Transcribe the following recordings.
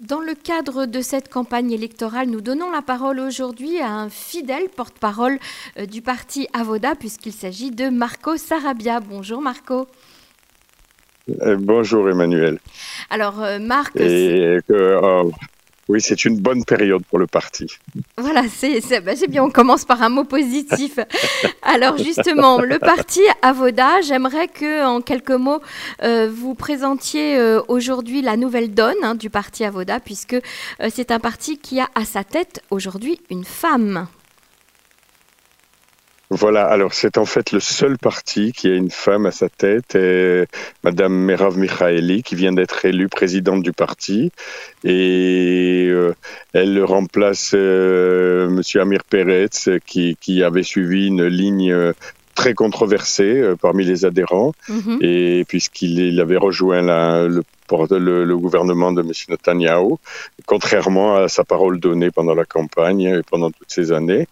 Dans le cadre de cette campagne électorale, nous donnons la parole aujourd'hui à un fidèle porte-parole euh, du parti Avoda, puisqu'il s'agit de Marco Sarabia. Bonjour Marco. Euh, bonjour Emmanuel. Alors euh, Marc... Oui, c'est une bonne période pour le parti. Voilà, c'est ben, bien, on commence par un mot positif. Alors justement, le parti Avoda, j'aimerais que en quelques mots, euh, vous présentiez euh, aujourd'hui la nouvelle donne hein, du parti Avoda, puisque euh, c'est un parti qui a à sa tête aujourd'hui une femme. Voilà, alors c'est en fait le seul parti qui a une femme à sa tête, et Madame Merav Michaeli, qui vient d'être élue présidente du parti, et euh, elle remplace euh, Monsieur Amir Peretz, qui, qui, avait suivi une ligne très controversé euh, parmi les adhérents. Mhm. Et puisqu'il avait rejoint le, le, gouvernement de M. Netanyahu, contrairement à sa parole donnée pendant la campagne et pendant toutes ces années.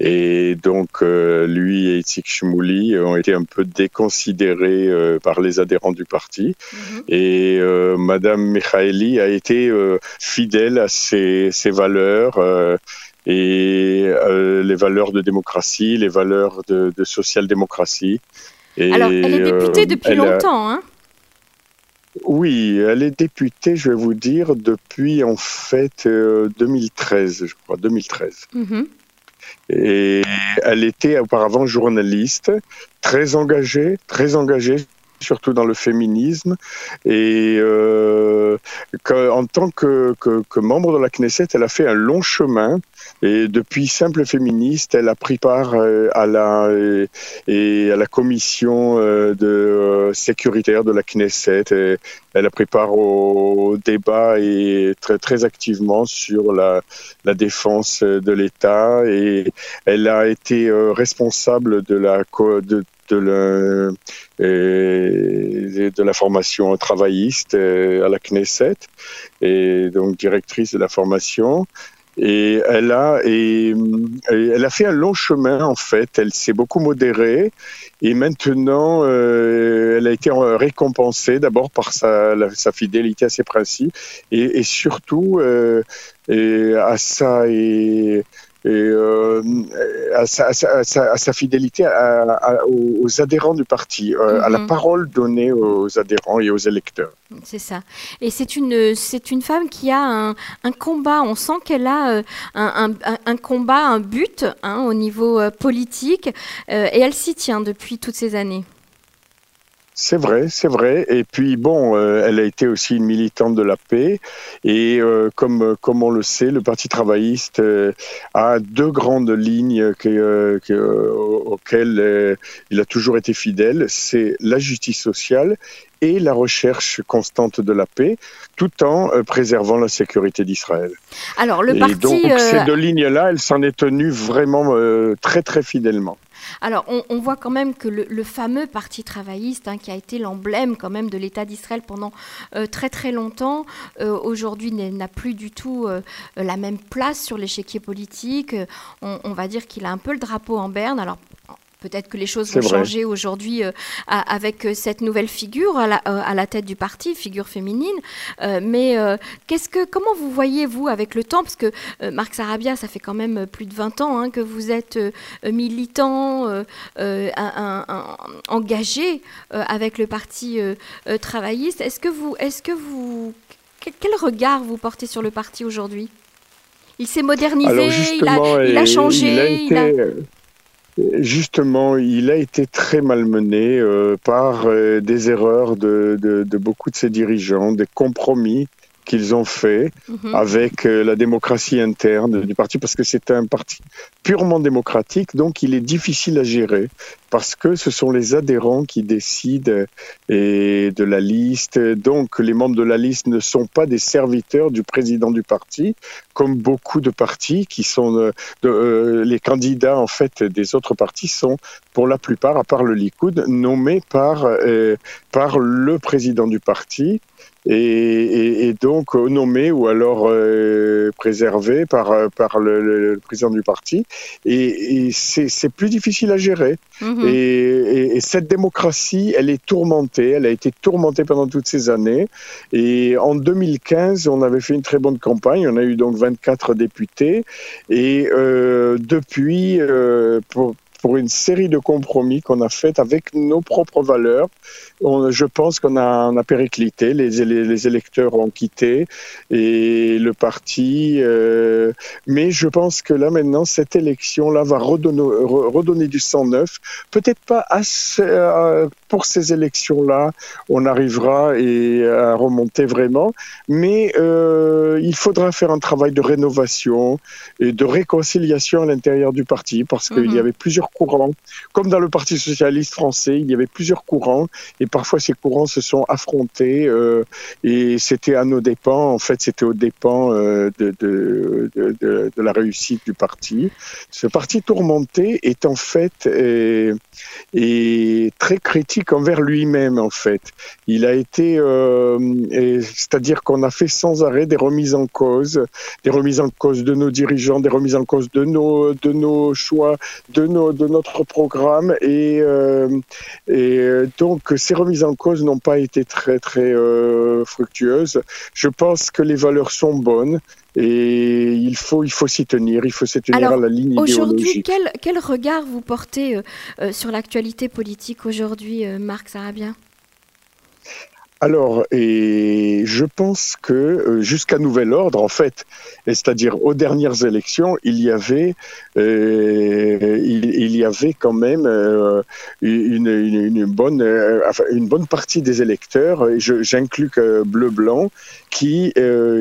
Et donc, euh, lui et Itzik Shmouli ont été un peu déconsidérés euh, par les adhérents du parti. Mhm. Et Madame Michaeli a été fidèle à ses, ses valeurs et euh, les valeurs de démocratie, les valeurs de, de social-démocratie. Alors, elle est députée euh, depuis longtemps, hein oui, elle est députée, je vais vous dire, depuis en fait 2013, euh, je crois, 2013. Mm-hmm. Et elle était auparavant journaliste, très engagée, très engagée surtout dans le féminisme. Et euh, en tant que, membre de la Knesset, elle a fait un long chemin. Et depuis simple féministe, elle a pris part euh, à la, et à la commission euh, sécuritaire de la Knesset. Et elle a pris part au débat et très, très activement sur la, la défense de l'État. Et elle a été responsable de la, de, de la, de la formation travailliste euh, à la Knesset et donc directrice de la formation. Et elle a, et, elle a fait un long chemin en fait. Elle s'est beaucoup modérée et maintenant euh, elle a été récompensée d'abord par sa, sa, fidélité à ses principes et, et surtout euh, et à ça et et euh, à, sa, à, sa, à, sa, fidélité aux adhérents du parti, euh, à la mhm. parole donnée aux adhérents et aux électeurs. C'est ça. Et c'est une, c'est une femme qui a un, un combat. On sent qu'elle a euh, un, un, un, combat, un but hein, au niveau politique, et elle s'y tient depuis toutes ces années. C'est vrai, c'est vrai. Et puis bon, euh, elle a été aussi une militante de la paix. Et euh, comme, comme on le sait, le Parti travailliste euh, a deux grandes lignes auxquelles il a toujours été fidèle. C'est la justice sociale et la recherche constante de la paix, tout en préservant la sécurité d'Israël. Alors le parti, donc ces deux lignes-là, elle s'en est tenue vraiment très très fidèlement. Alors, on, voit quand même que le, fameux Parti travailliste, hein, qui a été l'emblème quand même de l'État d'Israël pendant euh, très très longtemps, euh, aujourd'hui n'a plus du tout euh, la même place sur l'échiquier politique. On, on, va dire qu'il a un peu le drapeau en berne. Alors, Peut-être que les choses vont changer aujourd'hui euh, avec euh, cette nouvelle figure à la, euh, à la, tête du parti, figure féminine. mais qu'est-ce que, comment vous voyez, vous, avec le temps? Parce que Marc Sarabia, ça fait quand même plus de 20 ans hein, que vous êtes militant, engagé avec le parti travailliste. Est-ce que vous, est-ce que vous, quel regard vous portez sur le parti aujourd'hui? Il s'est modernisé, il, a, il, a, changé. Il a Justement, il a été très malmené euh, par euh, des erreurs de, de, de, beaucoup de ses dirigeants, des compromis qu'ils ont fait mhm. avec euh, la démocratie interne du parti, parce que c'est un parti purement démocratique, donc il est difficile à gérer, parce que ce sont les adhérents qui décident et de la liste. Donc les membres de la liste ne sont pas des serviteurs du président du parti, comme beaucoup de partis qui sont euh, euh, les candidats en fait des autres partis sont pour la plupart, à part le Likoud, nommés par par le président du parti et, donc nommé ou alors préservé par, par le, président du parti. Et, c'est plus difficile à gérer. Mhm. Et, cette démocratie, elle est tourmentée. Elle a été tourmentée pendant toutes ces années. Et en 2015, on avait fait une très bonne campagne. On a eu donc 24 députés. Et depuis, pour, pour une série de compromis qu'on a fait avec nos propres valeurs. je pense qu'on a, on a périclité, les, les, électeurs ont quitté et le parti. Euh, mais je pense que là maintenant, cette élection-là va redonner, redonner du sang neuf. Peut-être pas assez, euh, pour ces élections-là, on arrivera et à remonter vraiment, mais euh, il faudra faire un travail de rénovation et de réconciliation à l'intérieur du parti parce qu'il y mhm. avait plusieurs courants. Comme dans le Parti socialiste français, il y avait plusieurs courants et parfois ces courants se sont affrontés euh, et c'était à nos dépens. En fait, c'était aux dépens euh, de, de, de, la réussite du parti. Ce parti tourmenté est en fait très critique envers lui-même. En fait, il a été, euh, c'est-à-dire qu'on a fait sans arrêt des remises en cause, des remises en cause de nos dirigeants, des remises en cause de nos de nos choix, de nos notre programme et, euh, et donc ces remises en cause n'ont pas été très très euh, fructueuses. Je pense que les valeurs sont bonnes et il faut il faut s'y tenir, il faut s'y tenir à la ligne Aujourd'hui, quel, quel regard vous portez euh, sur l'actualité politique aujourd'hui, Marc Sarabien alors, et je pense que euh, jusqu'à nouvel ordre, en fait, c'est-à-dire aux dernières élections, il y avait, euh, il, y avait quand même euh, une, une, bonne, une bonne partie des électeurs, j'inclus que bleu-blanc, qui,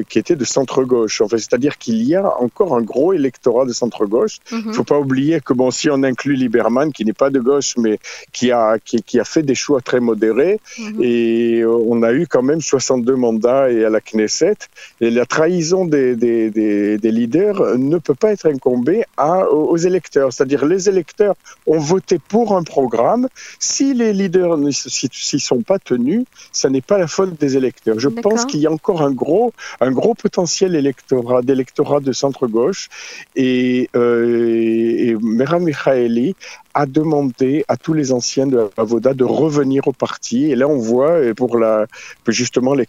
qui était de centre-gauche. En fait, c'est-à-dire qu'il y a encore un gros électorat de centre-gauche. Il ne mhm. faut pas oublier que bon, si on inclut Lieberman, qui n'est pas de gauche, mais qui a, qui, a fait des choix très modérés, mhm. et on a eu quand même 62 mandats et à la Knesset. Et la trahison des, des, des, leaders ne peut pas être incombée à, aux électeurs. C'est-à-dire les électeurs ont voté pour un programme. Si les leaders ne s'y sont pas tenus, ça n'est pas la faute des électeurs. Je pense qu'il y a encore un gros, un gros potentiel électorat, d'électorat de centre-gauche. Et, euh, et Mera Michaeli a demandé à tous les anciens de Avoda de revenir au parti. Et là, on voit, pour la, justement, les,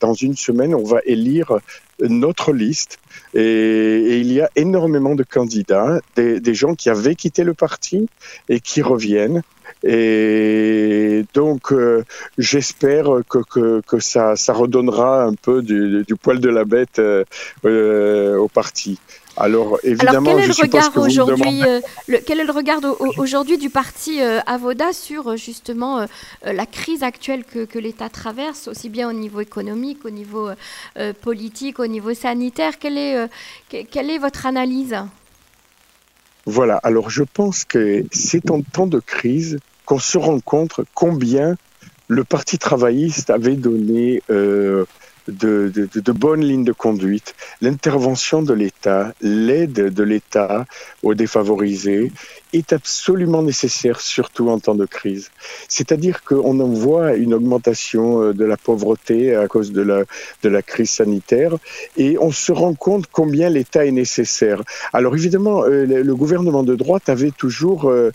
dans une semaine, on va élire notre liste. Et, il y a énormément de candidats, des, gens qui avaient quitté le parti et qui reviennent. Et donc, euh, j'espère que, que, que, ça, ça redonnera un peu du, du poil de la bête euh, euh au parti. Alors évidemment, quel est le regard aujourd'hui euh, Quel est le regard aujourd'hui du parti euh, Avoda sur euh, justement la crise actuelle que, que l'État traverse, aussi bien au niveau économique, au niveau politique, au niveau sanitaire? Quelle est, quelle est votre analyse? Voilà. Alors je pense que c'est en temps de crise qu'on se rend compte combien le Parti travailliste avait donné de, de, de, bonnes lignes de conduite, l'intervention de l'État, l'aide de l'État aux défavorisés est absolument nécessaire, surtout en temps de crise. C'est-à-dire qu'on en voit une augmentation euh, de la pauvreté à cause de la, de la crise sanitaire et on se rend compte combien l'État est nécessaire. Alors évidemment, euh, le gouvernement de droite avait toujours euh,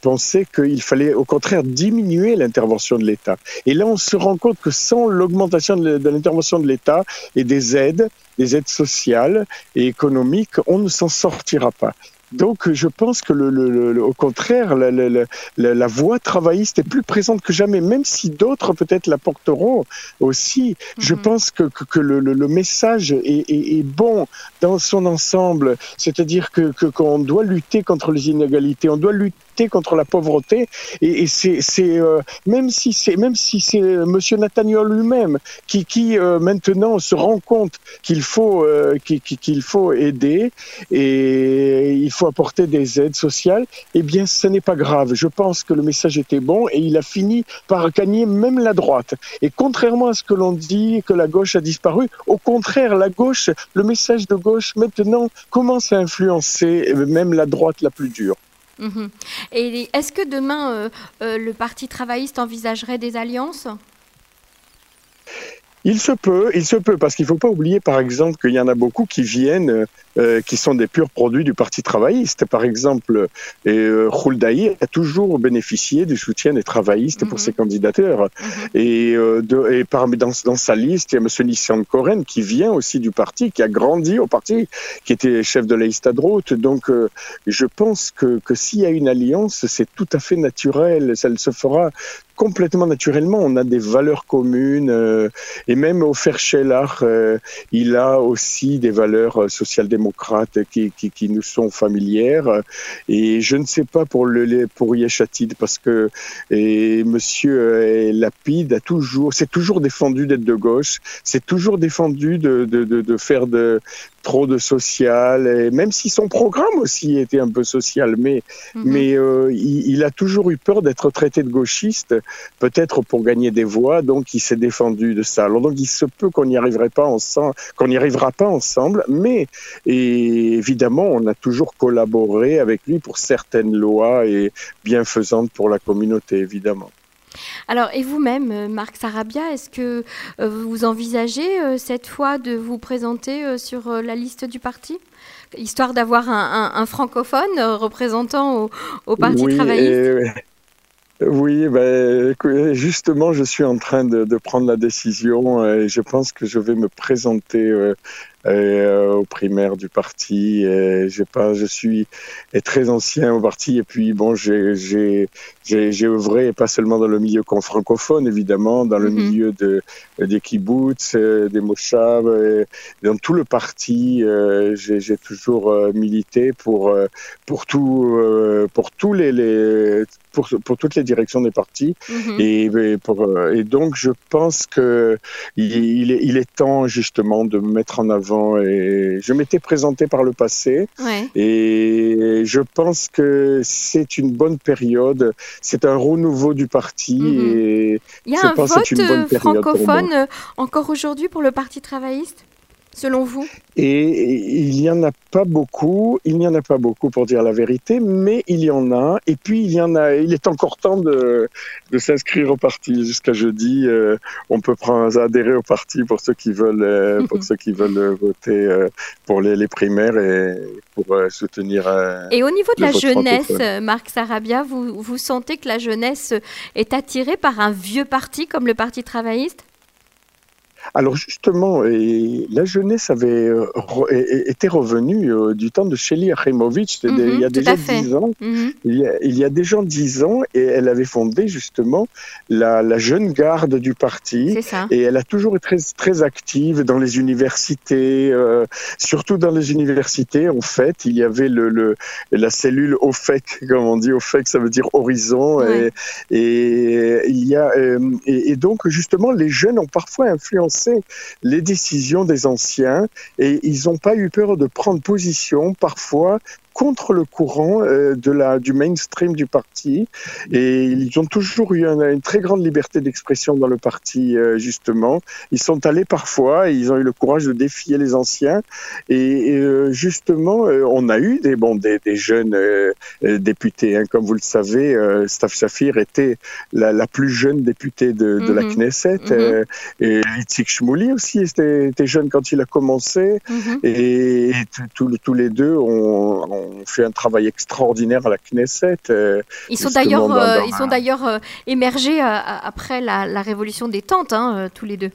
pensé qu'il fallait au contraire diminuer l'intervention de l'État. Et là, on se rend compte que sans l'augmentation de l'intervention de l'État et des aides, des aides sociales et économiques, on ne s'en sortira pas. Donc, je pense que, le, au contraire, la, la, la, voix travailliste est plus présente que jamais, même si d'autres peut-être la porteront aussi. Je mhm. pense que, que, le, message est, est, est, bon dans son ensemble, c'est-à-dire que qu'on doit lutter contre les inégalités, on doit lutter contre la pauvreté. Et, c'est, euh, même si c'est même si c'est Monsieur Netanyahu lui-même qui, qui euh, maintenant se rend compte qu'il faut euh, qu'il, faut aider et il faut apporter des aides sociales. Eh bien, ce n'est pas grave. Je pense que le message était bon et il a fini par gagner même la droite. Et contrairement à ce que l'on dit que la gauche a disparu, au contraire, la gauche, le message de gauche maintenant commence à influencer même la droite la plus dure. Mhm. Et est-ce que demain, euh, euh, le Parti travailliste envisagerait des alliances? Il se peut, il se peut, parce qu'il ne faut pas oublier, par exemple, qu'il y en a beaucoup qui viennent, euh, qui sont des purs produits du Parti travailliste. Par exemple, euh, a toujours bénéficié du soutien des travaillistes pour mhm. ses candidatures. Mhm. Et, euh, de, et parmi, dans, dans, sa liste, il y a M. Nissan Koren, qui vient aussi du parti, qui a grandi au parti, qui était chef de l'Eistadrout. Donc, euh, je pense que, que s'il y a une alliance, c'est tout à fait naturel. Ça se fera complètement naturellement. On a des valeurs communes euh, et même au Ferchelach, euh, il a aussi des valeurs euh, social-démocrates qui, nous sont familières. Et je ne sais pas pour le pour Yeshatid parce que et Monsieur Lapide a toujours, c'est toujours défendu d'être de gauche, c'est toujours défendu de, de, de faire de, trop de social, et même si son programme aussi était un peu social, mais, mhm. mais euh, il, a toujours eu peur d'être traité de gauchiste, peut-être pour gagner des voix, donc il s'est défendu de ça. Alors donc il se peut qu'on n'y arriverait pas ensemble, qu'on n'y arrivera pas ensemble, mais et évidemment on a toujours collaboré avec lui pour certaines lois et bienfaisantes pour la communauté, évidemment. Alors, et vous-même, euh, Marc Sarabia, est-ce que euh, vous envisagez euh, cette fois de vous présenter sur la liste du parti? Histoire d'avoir un, francophone représentant au, Parti travailliste? oui, ben, justement, je suis en train de, prendre la décision et je pense que je vais me présenter euh, au primaire du parti. Et j'ai pas, je suis très ancien au parti et puis bon, j'ai j'ai j'ai œuvré pas seulement dans le milieu francophone évidemment, dans le mhm. milieu de des kibbutz, euh, des moshavs, dans tout le parti. Euh, j'ai toujours euh, milité pour pour tout pour tous les, les pour, pour, toutes les directions des partis. Mhm. et, et, pour, et, donc, je pense que il, est, il, est, temps justement de mettre en avant et je m'étais présenté par le passé et je pense que c'est une bonne période. C'est un renouveau du parti mhm. et il y a un vote euh, francophone euh, encore aujourd'hui pour le Parti travailliste? Selon vous? Et il n'y en a pas beaucoup, il n'y en a pas beaucoup pour dire la vérité, mais il y en a. Et puis il y en a, il est encore temps de, de s'inscrire au parti. Jusqu'à jeudi, euh, on peut prendre, adhérer au parti pour ceux qui veulent, euh, pour ceux qui veulent voter euh, pour les, les, primaires et pour soutenir. et au niveau de la jeunesse, Marc Sarabia, vous, vous sentez que la jeunesse est attirée par un vieux parti comme le Parti travailliste? Alors justement, la jeunesse avait euh, été revenue euh, du temps de Shelly Akhimovic, il y a mhm, déjà dix ans. Mhm. il, y a, déjà dix ans, et elle avait fondé justement la, jeune garde du parti. Et elle a toujours été très, très active dans les universités, euh, surtout dans les universités. En fait, il y avait le, la cellule OFEC, comme on dit, OFEC, ça veut dire horizon. Et, il y a, et donc justement, les jeunes ont parfois influencé les décisions des anciens et ils n'ont pas eu peur de prendre position. Parfois contre le courant euh, de la, du mainstream du parti. Et ils ont toujours eu une, très grande liberté d'expression dans le parti, euh, justement. Ils sont allés parfois et ils ont eu le courage de défier les anciens. Et, euh, justement, on a eu des, bon, des, des jeunes députés. Hein. Comme vous le savez, Staff Shafir était la, la, plus jeune députée de, de la mhm. Knesset. Mhm. et Itzik Shmouli aussi était, était, jeune quand il a commencé. Mhm. Et, tous les deux ont ont fait un travail extraordinaire à la Knesset. Euh, ils sont d'ailleurs, euh, ils sont d'ailleurs euh, émergés après la, la, révolution des tentes, hein, tous les deux.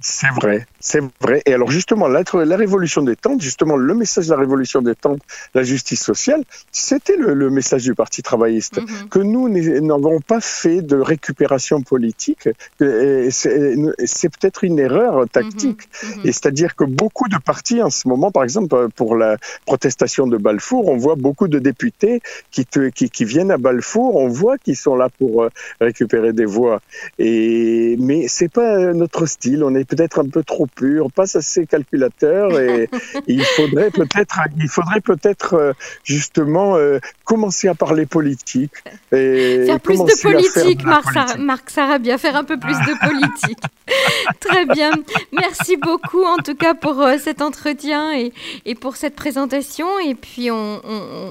C'est vrai, c'est vrai. Et alors justement, la, la, révolution des tentes, justement, le message de la révolution des tentes, la justice sociale, c'était le, message du Parti travailliste, mhm. que nous n'avons pas fait de récupération politique. C'est peut-être une erreur tactique. Mhm. Mhm. Et c'est-à-dire que beaucoup de partis en ce moment, par exemple, pour la protestation de Balfour, on voit beaucoup de députés qui, qui, qui viennent à Balfour, on voit qu'ils sont là pour euh, récupérer des voix. Et, mais c'est pas notre style. On est peut-être un peu trop pur, pas assez calculateur et, il faudrait peut-être, il faudrait peut-être euh, justement euh, commencer à parler politique. Et faire plus de politique, Marc, Sarabia, faire un peu plus de politique. Très bien. Merci beaucoup en tout cas pour euh, cet entretien et, et, pour cette présentation. Et puis on,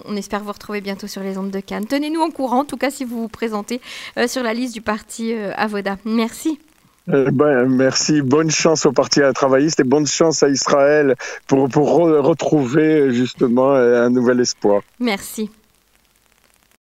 on, espère vous retrouver bientôt sur les ondes de Cannes. Tenez-nous en courant, en tout cas si vous vous présentez sur la liste du parti Avoda. Merci. Eh ben, merci. Bonne chance au Parti travailliste et bonne chance à Israël pour, pour retrouver justement un nouvel espoir. Merci.